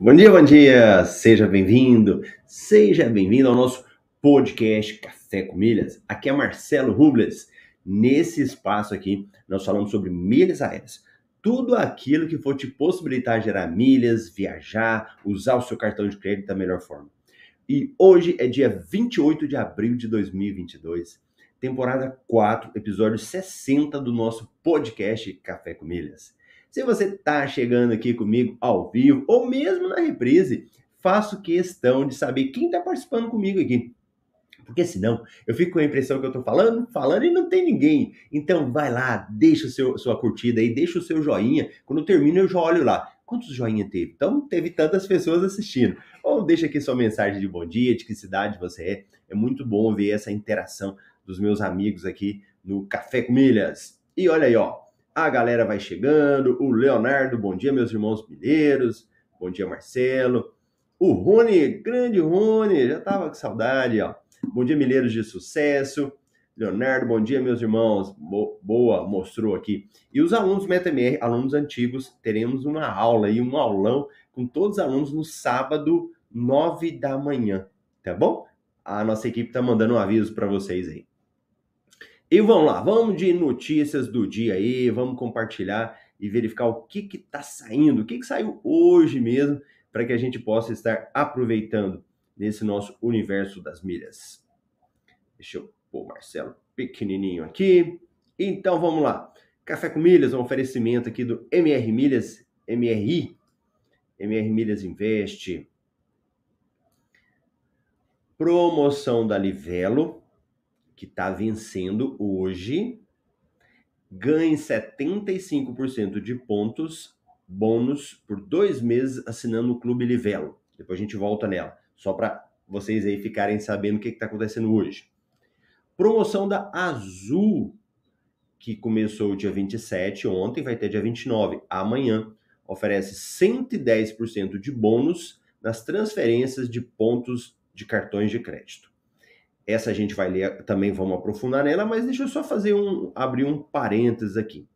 Bom dia, bom dia! Seja bem-vindo, seja bem-vindo ao nosso podcast Café com Milhas. Aqui é Marcelo Rubles. Nesse espaço aqui, nós falamos sobre milhas aéreas. Tudo aquilo que for te possibilitar gerar milhas, viajar, usar o seu cartão de crédito da melhor forma. E hoje é dia 28 de abril de 2022, temporada 4, episódio 60 do nosso podcast Café com Milhas. Se você está chegando aqui comigo ao vivo ou mesmo na reprise, faço questão de saber quem está participando comigo aqui. Porque senão eu fico com a impressão que eu estou falando, falando e não tem ninguém. Então vai lá, deixa o seu, sua curtida aí, deixa o seu joinha. Quando eu termino, eu já olho lá. Quantos joinha teve? Então teve tantas pessoas assistindo. Ou deixa aqui sua mensagem de bom dia, de que cidade você é. É muito bom ver essa interação dos meus amigos aqui no Café com Milhas. E olha aí, ó. A galera vai chegando. O Leonardo, bom dia, meus irmãos mineiros. Bom dia, Marcelo. O Rony, grande Rony, já tava com saudade, ó. Bom dia, mineiros de sucesso. Leonardo, bom dia, meus irmãos. Boa, mostrou aqui. E os alunos MetaMR, alunos antigos, teremos uma aula e um aulão com todos os alunos no sábado, nove da manhã, tá bom? A nossa equipe tá mandando um aviso para vocês aí. E vamos lá, vamos de notícias do dia aí, vamos compartilhar e verificar o que que tá saindo, o que que saiu hoje mesmo, para que a gente possa estar aproveitando nesse nosso universo das milhas. Deixa eu pôr o Marcelo pequenininho aqui. Então vamos lá. Café com Milhas, um oferecimento aqui do MR Milhas, MRI, MR Milhas Investe. Promoção da Livelo, que está vencendo hoje, ganhe 75% de pontos bônus por dois meses assinando o Clube Livelo. Depois a gente volta nela, só para vocês aí ficarem sabendo o que está acontecendo hoje. Promoção da Azul, que começou dia 27, ontem, vai ter dia 29, amanhã. Oferece 110% de bônus nas transferências de pontos de cartões de crédito. Essa a gente vai ler, também vamos aprofundar nela, mas deixa eu só fazer um abrir um parênteses aqui.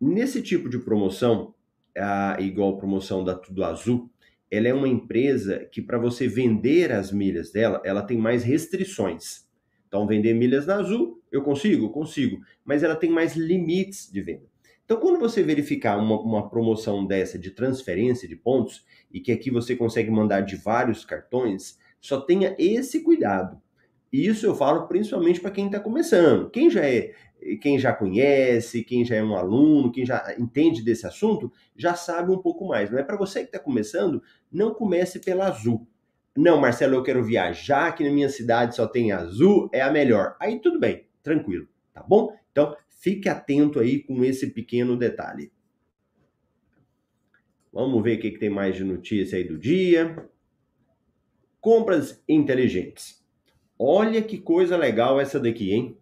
Nesse tipo de promoção, a, igual promoção da Tudo Azul, ela é uma empresa que para você vender as milhas dela, ela tem mais restrições. Então, vender milhas na Azul, eu consigo? Consigo. Mas ela tem mais limites de venda. Então, quando você verificar uma, uma promoção dessa de transferência de pontos, e que aqui você consegue mandar de vários cartões, só tenha esse cuidado. Isso eu falo principalmente para quem está começando. Quem já é, quem já conhece, quem já é um aluno, quem já entende desse assunto, já sabe um pouco mais. Mas para você que está começando, não comece pela azul. Não, Marcelo, eu quero viajar, que na minha cidade só tem azul, é a melhor. Aí tudo bem, tranquilo, tá bom? Então fique atento aí com esse pequeno detalhe. Vamos ver o que, que tem mais de notícia aí do dia. Compras inteligentes. Olha que coisa legal essa daqui, hein?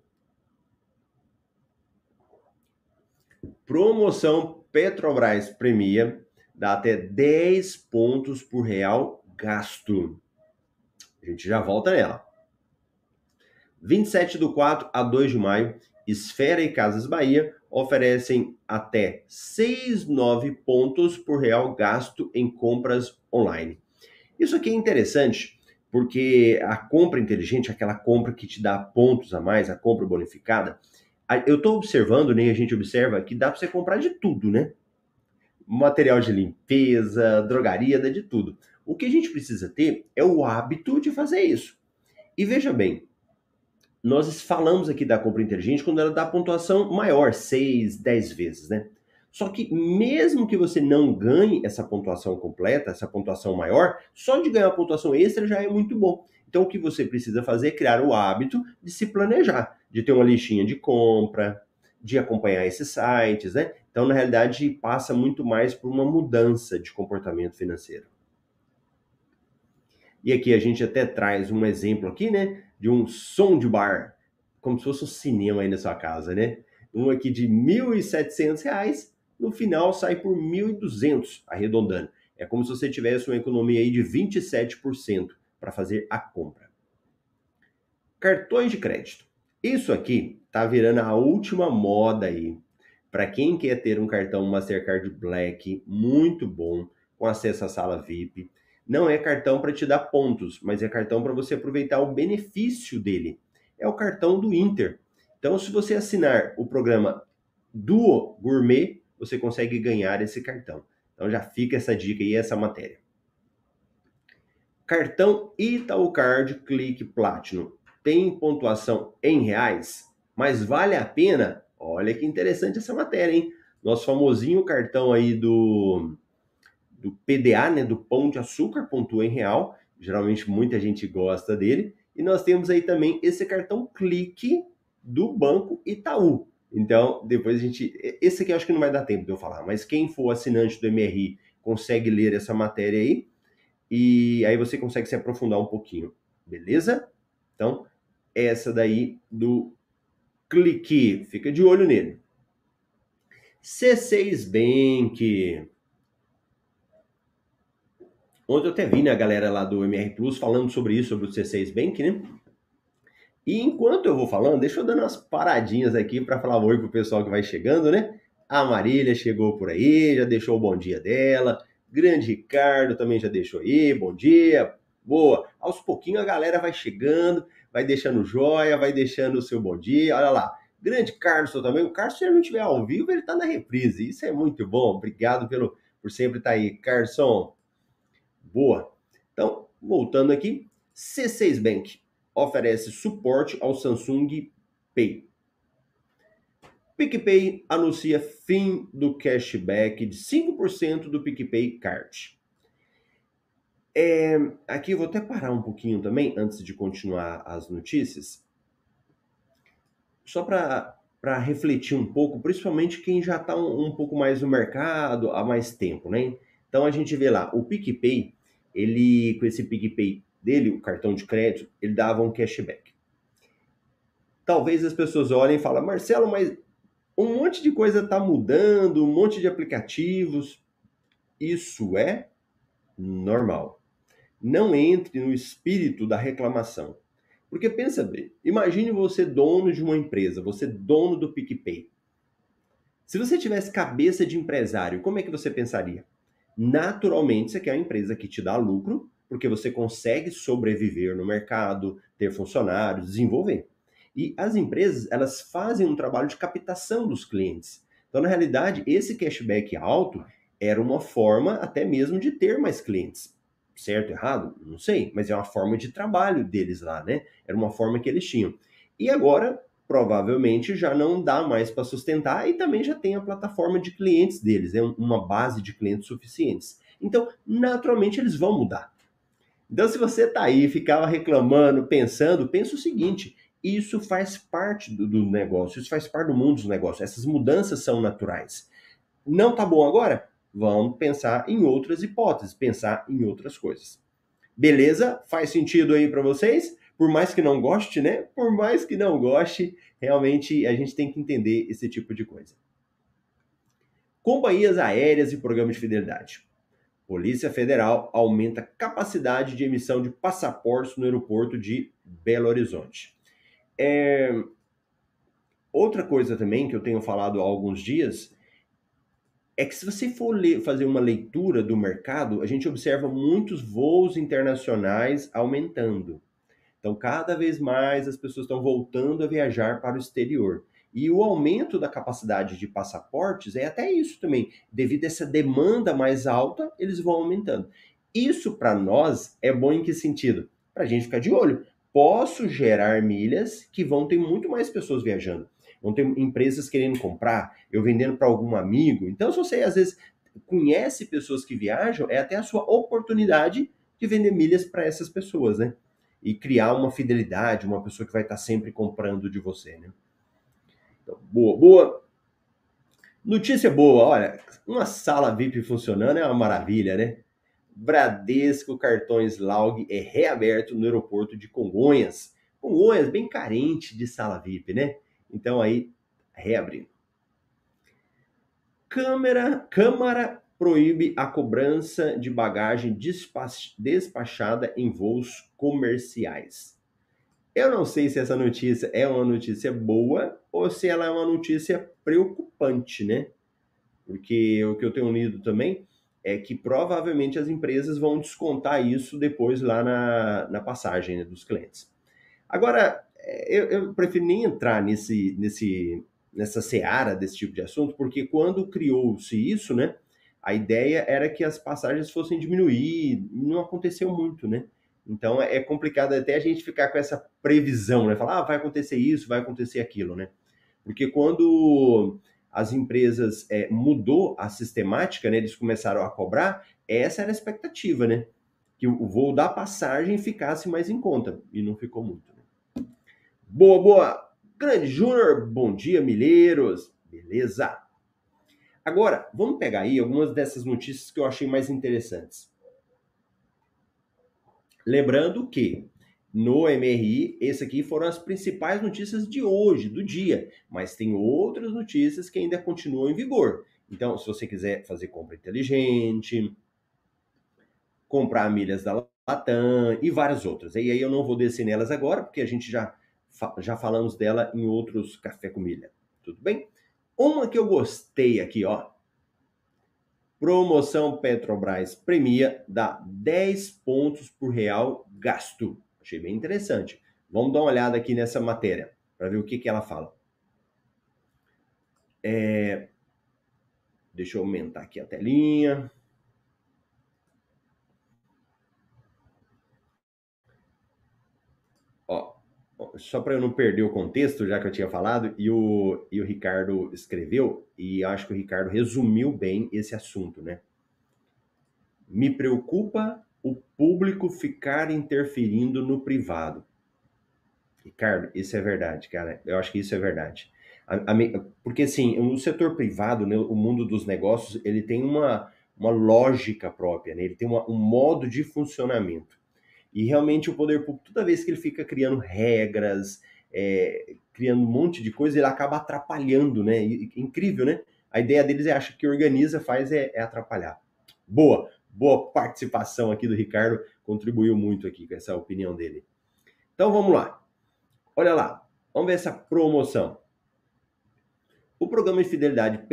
Promoção Petrobras Premia dá até 10 pontos por real gasto. A gente já volta nela. 27 do 4 a 2 de maio, Esfera e Casas Bahia oferecem até 6,9 pontos por real gasto em compras online. Isso aqui é interessante porque a compra inteligente, aquela compra que te dá pontos a mais, a compra bonificada, eu estou observando, nem né, a gente observa, que dá para você comprar de tudo, né? Material de limpeza, drogaria, dá de tudo. O que a gente precisa ter é o hábito de fazer isso. E veja bem, nós falamos aqui da compra inteligente quando ela dá pontuação maior, 6, 10 vezes, né? Só que mesmo que você não ganhe essa pontuação completa, essa pontuação maior, só de ganhar uma pontuação extra já é muito bom. Então o que você precisa fazer é criar o hábito de se planejar, de ter uma listinha de compra, de acompanhar esses sites, né? Então, na realidade, passa muito mais por uma mudança de comportamento financeiro. E aqui a gente até traz um exemplo aqui, né, de um som de bar, como se fosse um cinema aí na sua casa, né? Um aqui de R$ 1.700 no final sai por 1.200, arredondando. É como se você tivesse uma economia aí de 27% para fazer a compra. Cartões de crédito. Isso aqui tá virando a última moda aí. Para quem quer ter um cartão Mastercard Black muito bom, com acesso à sala VIP, não é cartão para te dar pontos, mas é cartão para você aproveitar o benefício dele. É o cartão do Inter. Então, se você assinar o programa Duo Gourmet, você consegue ganhar esse cartão. Então já fica essa dica e essa matéria. Cartão Itaú Card Click Platinum tem pontuação em reais, mas vale a pena? Olha que interessante essa matéria, hein? Nosso famosinho cartão aí do, do PDA, né, do Pão de Açúcar, pontua em real. Geralmente muita gente gosta dele. E nós temos aí também esse cartão Clique do Banco Itaú. Então, depois a gente. Esse aqui eu acho que não vai dar tempo de eu falar, mas quem for assinante do MRI consegue ler essa matéria aí. E aí você consegue se aprofundar um pouquinho, beleza? Então, essa daí do clique, fica de olho nele. C6 Bank. Ontem eu até vi né, a galera lá do MR Plus falando sobre isso, sobre o C6 Bank, né? E enquanto eu vou falando, deixa eu dar umas paradinhas aqui para falar oi pro pessoal que vai chegando, né? A Marília chegou por aí, já deixou o bom dia dela. Grande Ricardo também já deixou aí, bom dia. Boa. Aos pouquinhos a galera vai chegando, vai deixando joia, vai deixando o seu bom dia. Olha lá. Grande Carlos também. O Carlos, se ele não estiver ao vivo, ele está na reprise. Isso é muito bom. Obrigado pelo, por sempre estar tá aí. Carson. Boa. Então, voltando aqui. C6 Bank oferece suporte ao Samsung Pay. PicPay anuncia fim do cashback de 5% do PicPay Card. É, aqui eu vou até parar um pouquinho também, antes de continuar as notícias, só para refletir um pouco, principalmente quem já está um, um, pouco mais no mercado há mais tempo, né? Então a gente vê lá, o PicPay, ele com esse PicPay dele, o cartão de crédito, ele dava um cashback. Talvez as pessoas olhem e falem, Marcelo, mas um monte de coisa está mudando, um monte de aplicativos. Isso é normal. Não entre no espírito da reclamação. Porque pensa bem, imagine você dono de uma empresa, você dono do PicPay. Se você tivesse cabeça de empresário, como é que você pensaria? Naturalmente, você quer uma empresa que te dá lucro porque você consegue sobreviver no mercado, ter funcionários, desenvolver. E as empresas, elas fazem um trabalho de captação dos clientes. Então, na realidade, esse cashback alto era uma forma até mesmo de ter mais clientes. Certo, errado? Não sei, mas é uma forma de trabalho deles lá, né? Era uma forma que eles tinham. E agora, provavelmente, já não dá mais para sustentar e também já tem a plataforma de clientes deles, é né? uma base de clientes suficientes. Então, naturalmente, eles vão mudar. Então, se você está aí, ficava reclamando, pensando, pensa o seguinte: isso faz parte do, do, negócio, isso faz parte do mundo dos negócios. Essas mudanças são naturais. Não tá bom agora? Vamos pensar em outras hipóteses, pensar em outras coisas. Beleza? Faz sentido aí para vocês? Por mais que não goste, né? Por mais que não goste, realmente a gente tem que entender esse tipo de coisa. Companhias aéreas e programas de fidelidade. Polícia Federal aumenta capacidade de emissão de passaportes no aeroporto de Belo Horizonte. É... Outra coisa também que eu tenho falado há alguns dias é que se você for ler, fazer uma leitura do mercado, a gente observa muitos voos internacionais aumentando. Então, cada vez mais as pessoas estão voltando a viajar para o exterior. E o aumento da capacidade de passaportes é até isso também. Devido a essa demanda mais alta, eles vão aumentando. Isso para nós é bom em que sentido? Para a gente ficar de olho. posso gerar milhas que vão ter muito mais pessoas viajando. Vão ter empresas querendo comprar, eu vendendo para algum amigo. Então, se você às vezes conhece pessoas que viajam, é até a sua oportunidade de vender milhas para essas pessoas, né? E criar uma fidelidade, uma pessoa que vai estar sempre comprando de você, né? Então, boa, boa. Notícia boa, olha, uma sala VIP funcionando é uma maravilha, né? Bradesco Cartões Laug é reaberto no aeroporto de Congonhas. Congonhas, bem carente de sala VIP, né? Então aí, reabrindo. Câmara, Câmara proíbe a cobrança de bagagem despachada em voos comerciais. Eu não sei se essa notícia é uma notícia boa ou se ela é uma notícia preocupante, né? Porque o que eu tenho lido também é que provavelmente as empresas vão descontar isso depois lá na, na passagem né, dos clientes. Agora, é, eu, eu prefiro nem entrar nesse, nesse, nessa seara desse tipo de assunto, porque quando criou-se isso, né, a ideia era que as passagens fossem diminuir, não aconteceu muito, né? Então é complicado até a gente ficar com essa previsão, né? Falar, ah, vai acontecer isso, vai acontecer aquilo, né? Porque quando as empresas é, mudou a sistemática, né? Eles começaram a cobrar, essa era a expectativa, né? Que o voo da passagem ficasse mais em conta, e não ficou muito. Né? Boa, boa! Grande Júnior, bom dia, milheiros! Beleza? Agora, vamos pegar aí algumas dessas notícias que eu achei mais interessantes. Lembrando que no MRI, esse aqui foram as principais notícias de hoje, do dia, mas tem outras notícias que ainda continuam em vigor. Então, se você quiser fazer compra inteligente, comprar milhas da Latam e várias outras. E aí eu não vou descer nelas agora, porque a gente já, já falamos dela em outros Café com Milha. Tudo bem? Uma que eu gostei aqui, ó. Promoção Petrobras premia dá 10 pontos por real gasto. Achei bem interessante. Vamos dar uma olhada aqui nessa matéria para ver o que, que ela fala. É... Deixa eu aumentar aqui a telinha. Só para eu não perder o contexto, já que eu tinha falado, e o, e o Ricardo escreveu, e acho que o Ricardo resumiu bem esse assunto, né? Me preocupa o público ficar interferindo no privado. Ricardo, isso é verdade, cara. Eu acho que isso é verdade. A, a, porque, assim, o setor privado, né, o mundo dos negócios, ele tem uma, uma lógica própria, né? ele tem uma, um modo de funcionamento. E realmente o poder público, toda vez que ele fica criando regras, é, criando um monte de coisa, ele acaba atrapalhando, né? E, incrível, né? A ideia deles é achar que organiza, faz é, é atrapalhar. Boa, boa participação aqui do Ricardo, contribuiu muito aqui com essa opinião dele. Então vamos lá. Olha lá, vamos ver essa promoção. O programa de fidelidade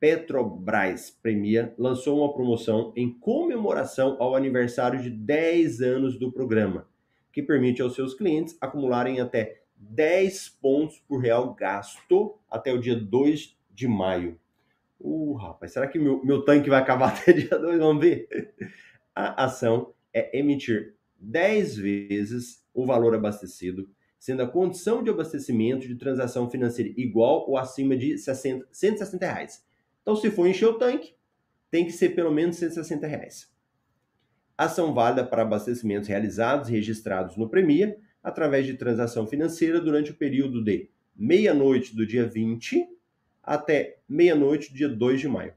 Petrobras Premia lançou uma promoção em comemoração ao aniversário de 10 anos do programa, que permite aos seus clientes acumularem até 10 pontos por real gasto até o dia 2 de maio. Uh, rapaz, será que meu, meu tanque vai acabar até dia 2? Vamos ver. A ação é emitir 10 vezes o valor abastecido sendo a condição de abastecimento de transação financeira igual ou acima de 60, 160 reais. Então, se for encher o tanque, tem que ser pelo menos 160 reais. Ação válida para abastecimentos realizados e registrados no Premia através de transação financeira durante o período de meia-noite do dia 20 até meia-noite do dia 2 de maio.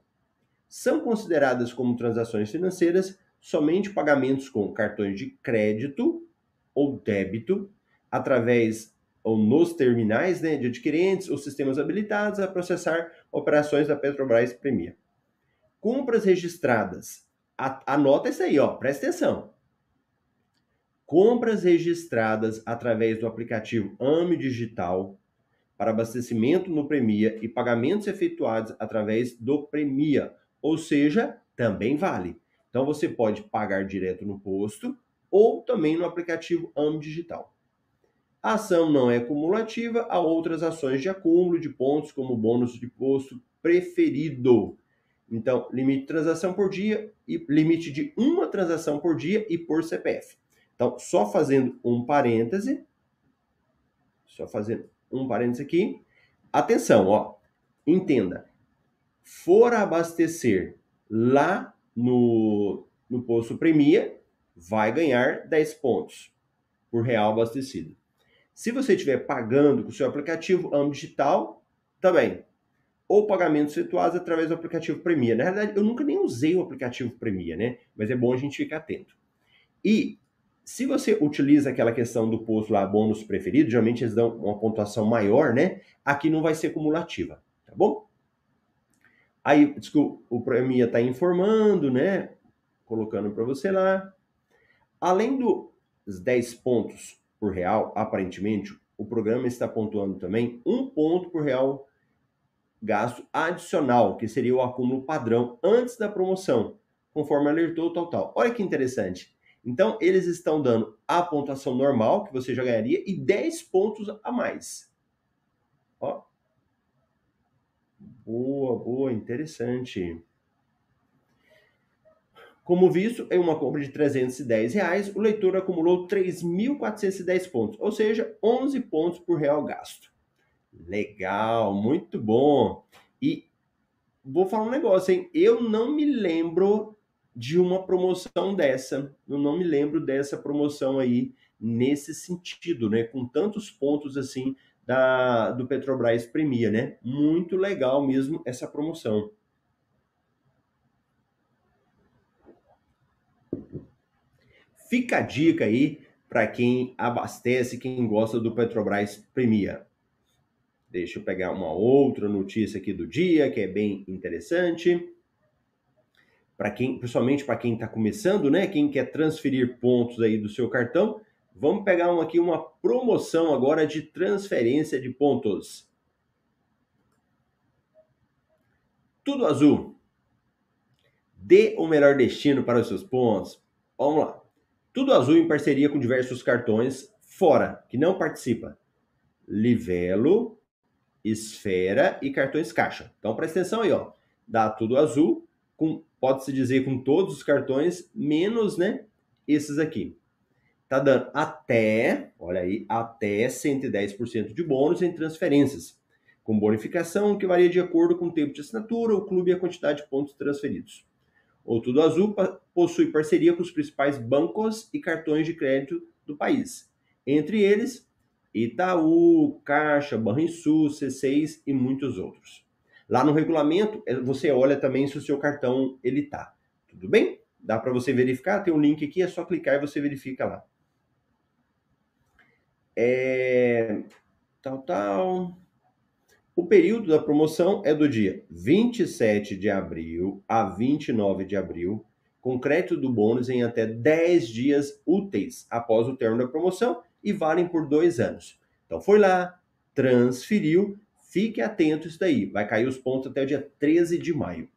São consideradas como transações financeiras somente pagamentos com cartões de crédito ou débito através ou nos terminais né, de adquirentes ou sistemas habilitados a processar operações da Petrobras Premia. Compras registradas. Anota isso aí, ó, presta atenção. Compras registradas através do aplicativo AME Digital para abastecimento no Premia e pagamentos efetuados através do Premia, ou seja, também vale. Então você pode pagar direto no posto ou também no aplicativo AME Digital. A ação não é cumulativa a outras ações de acúmulo de pontos, como bônus de posto preferido. Então, limite de transação por dia e limite de uma transação por dia e por CPF. Então, só fazendo um parêntese, só fazendo um parêntese aqui. Atenção, ó, entenda. For abastecer lá no, no posto Premia, vai ganhar 10 pontos por real abastecido. Se você estiver pagando com o seu aplicativo Amo Digital, também. Ou pagamentos efetuados através do aplicativo Premia. Na verdade, eu nunca nem usei o aplicativo Premia, né? Mas é bom a gente ficar atento. E se você utiliza aquela questão do posto lá, bônus preferido, geralmente eles dão uma pontuação maior, né? Aqui não vai ser cumulativa, tá bom? Aí, desculpa, o Premia está informando, né? Colocando para você lá. Além dos 10 pontos por real, aparentemente, o programa está pontuando também um ponto por real gasto adicional, que seria o acúmulo padrão antes da promoção, conforme alertou o total. Olha que interessante. Então, eles estão dando a pontuação normal, que você já ganharia, e 10 pontos a mais. Ó. Boa, boa, interessante. Como visto, em uma compra de 310 reais, o leitor acumulou 3.410 pontos, ou seja, 11 pontos por real gasto. Legal, muito bom. E vou falar um negócio, hein? Eu não me lembro de uma promoção dessa. Eu não me lembro dessa promoção aí nesse sentido, né? Com tantos pontos assim da do Petrobras Premia, né? Muito legal mesmo essa promoção. Fica a dica aí para quem abastece, quem gosta do Petrobras Premia. Deixa eu pegar uma outra notícia aqui do dia que é bem interessante para quem, principalmente para quem está começando, né? Quem quer transferir pontos aí do seu cartão, vamos pegar uma, aqui uma promoção agora de transferência de pontos. Tudo azul. Dê o melhor destino para os seus pontos. Vamos lá. Tudo azul em parceria com diversos cartões fora, que não participa. Livelo, Esfera e cartões caixa. Então presta atenção aí, ó. Dá tudo azul com pode-se dizer com todos os cartões, menos, né, esses aqui. Tá dando até, olha aí, até 110% de bônus em transferências, com bonificação que varia de acordo com o tempo de assinatura, o clube e a quantidade de pontos transferidos. O Tudo Azul possui parceria com os principais bancos e cartões de crédito do país, entre eles Itaú, Caixa, Banrisul, C6 e muitos outros. Lá no regulamento, é, você olha também se o seu cartão ele tá. Tudo bem? Dá para você verificar, tem um link aqui, é só clicar e você verifica lá. É... Tal, tal. O período da promoção é do dia 27 de abril a 29 de abril, com crédito do bônus em até 10 dias úteis após o término da promoção e valem por dois anos. Então foi lá, transferiu, Fique atento isso daí. Vai cair os pontos até o dia 13 de maio.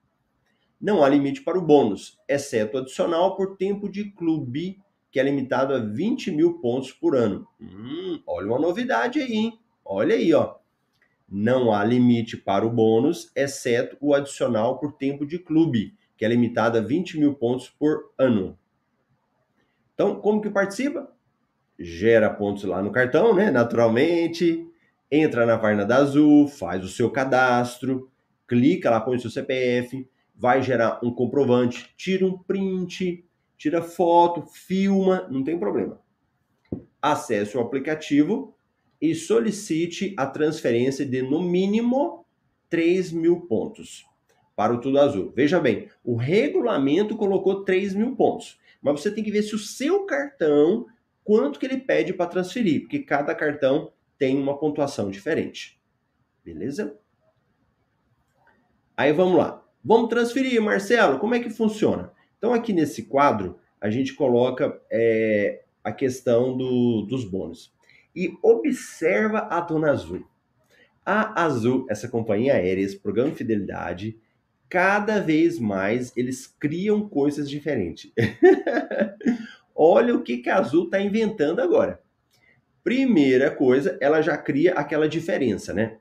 Não há limite para o bônus, exceto adicional por tempo de clube, que é limitado a 20 mil pontos por ano. Hum, olha uma novidade aí, hein? Olha aí, ó. Não há limite para o bônus, exceto o adicional por tempo de clube, que é limitado a 20 mil pontos por ano. Então, como que participa? Gera pontos lá no cartão, né? Naturalmente entra na página da Azul, faz o seu cadastro, clica lá, põe o seu CPF, vai gerar um comprovante, tira um print, tira foto, filma, não tem problema. Acesse o aplicativo e solicite a transferência de no mínimo 3 mil pontos para o Tudo Azul. Veja bem, o regulamento colocou 3 mil pontos, mas você tem que ver se o seu cartão, quanto que ele pede para transferir, porque cada cartão tem uma pontuação diferente. Beleza? Aí vamos lá. Vamos transferir, Marcelo. Como é que funciona? Então, aqui nesse quadro, a gente coloca é, a questão do, dos bônus. E observa a Dona Azul. A Azul, essa companhia aérea, esse programa de fidelidade, cada vez mais eles criam coisas diferentes. Olha o que, que a Azul está inventando agora. Primeira coisa, ela já cria aquela diferença, né?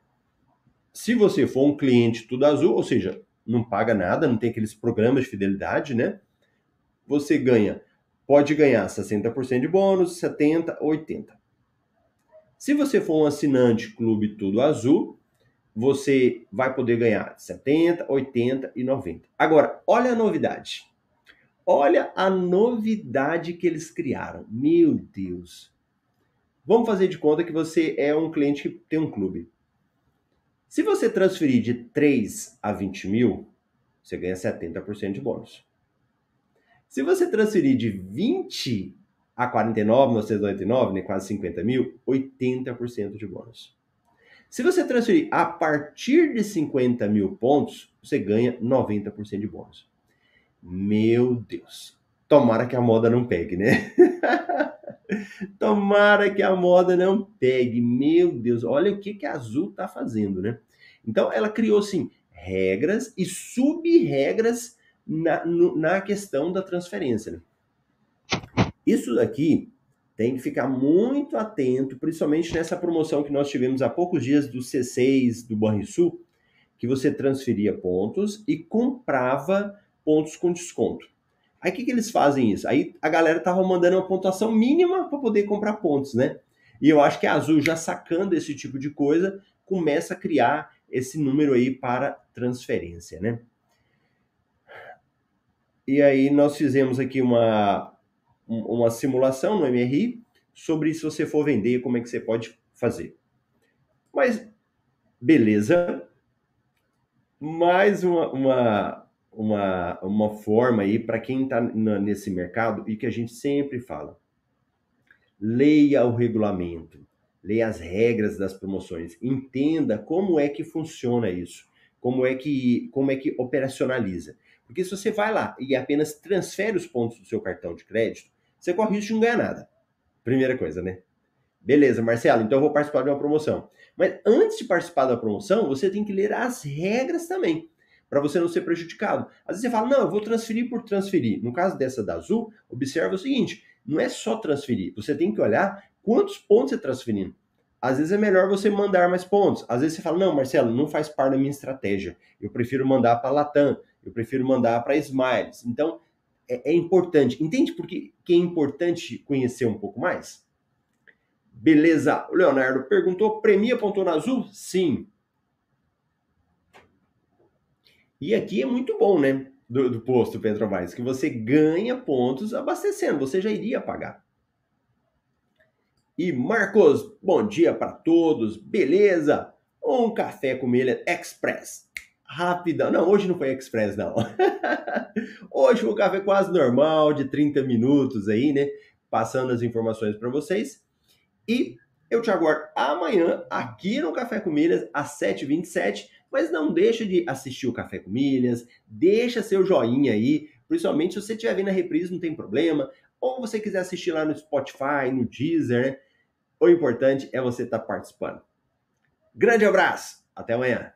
Se você for um cliente tudo azul, ou seja, não paga nada, não tem aqueles programas de fidelidade, né? Você ganha pode ganhar 60% de bônus, 70, 80. Se você for um assinante Clube Tudo Azul, você vai poder ganhar 70, 80 e 90. Agora, olha a novidade. Olha a novidade que eles criaram. Meu Deus. Vamos fazer de conta que você é um cliente que tem um clube. Se você transferir de 3 a 20 mil, você ganha 70% de bônus. Se você transferir de 20 a 49,999, né, quase 50 mil, 80% de bônus. Se você transferir a partir de 50 mil pontos, você ganha 90% de bônus. Meu Deus. Tomara que a moda não pegue, né? Tomara que a moda não pegue. Meu Deus, olha o que, que a Azul tá fazendo, né? Então, ela criou, assim, regras e sub-regras na, na questão da transferência. Né? Isso daqui tem que ficar muito atento, principalmente nessa promoção que nós tivemos há poucos dias do C6 do Banrisul, que você transferia pontos e comprava pontos com desconto. Aí o que, que eles fazem isso? Aí a galera tava mandando uma pontuação mínima para poder comprar pontos, né? E eu acho que a Azul já sacando esse tipo de coisa, começa a criar esse número aí para transferência, né? E aí nós fizemos aqui uma, uma simulação no MRI sobre se você for vender, como é que você pode fazer. Mas, beleza. Mais uma, uma, uma, uma forma aí para quem está nesse mercado e que a gente sempre fala. Leia o regulamento, leia as regras das promoções, entenda como é que funciona isso, como é que, como é que operacionaliza. Porque se você vai lá e apenas transfere os pontos do seu cartão de crédito, você corre risco de não ganhar nada. Primeira coisa, né? Beleza, Marcelo, então eu vou participar de uma promoção. Mas antes de participar da promoção, você tem que ler as regras também, para você não ser prejudicado. Às vezes você fala, não, eu vou transferir por transferir. No caso dessa da Azul, observa o seguinte: não é só transferir, você tem que olhar quantos pontos você está transferindo. Às vezes é melhor você mandar mais pontos. Às vezes você fala, não, Marcelo, não faz parte da minha estratégia. Eu prefiro mandar para Latam eu prefiro mandar para Smiles. Então, é, é, importante. Entende por que, que é importante conhecer um pouco mais? Beleza. O Leonardo perguntou: premia ponto na azul? Sim. E aqui é muito bom, né? Do, do posto Petrobras, que você ganha pontos abastecendo, você já iria pagar. E Marcos, bom dia para todos, beleza? Um café com milha express rapidão. Não, hoje não foi express, não. hoje o café quase normal, de 30 minutos aí, né? Passando as informações para vocês. E eu te aguardo amanhã aqui no Café com Milhas, às 7h27. Mas não deixa de assistir o Café com Milhas, deixa seu joinha aí, principalmente se você estiver vendo a reprise, não tem problema. Ou você quiser assistir lá no Spotify, no Deezer, né? O importante é você estar tá participando. Grande abraço, até amanhã.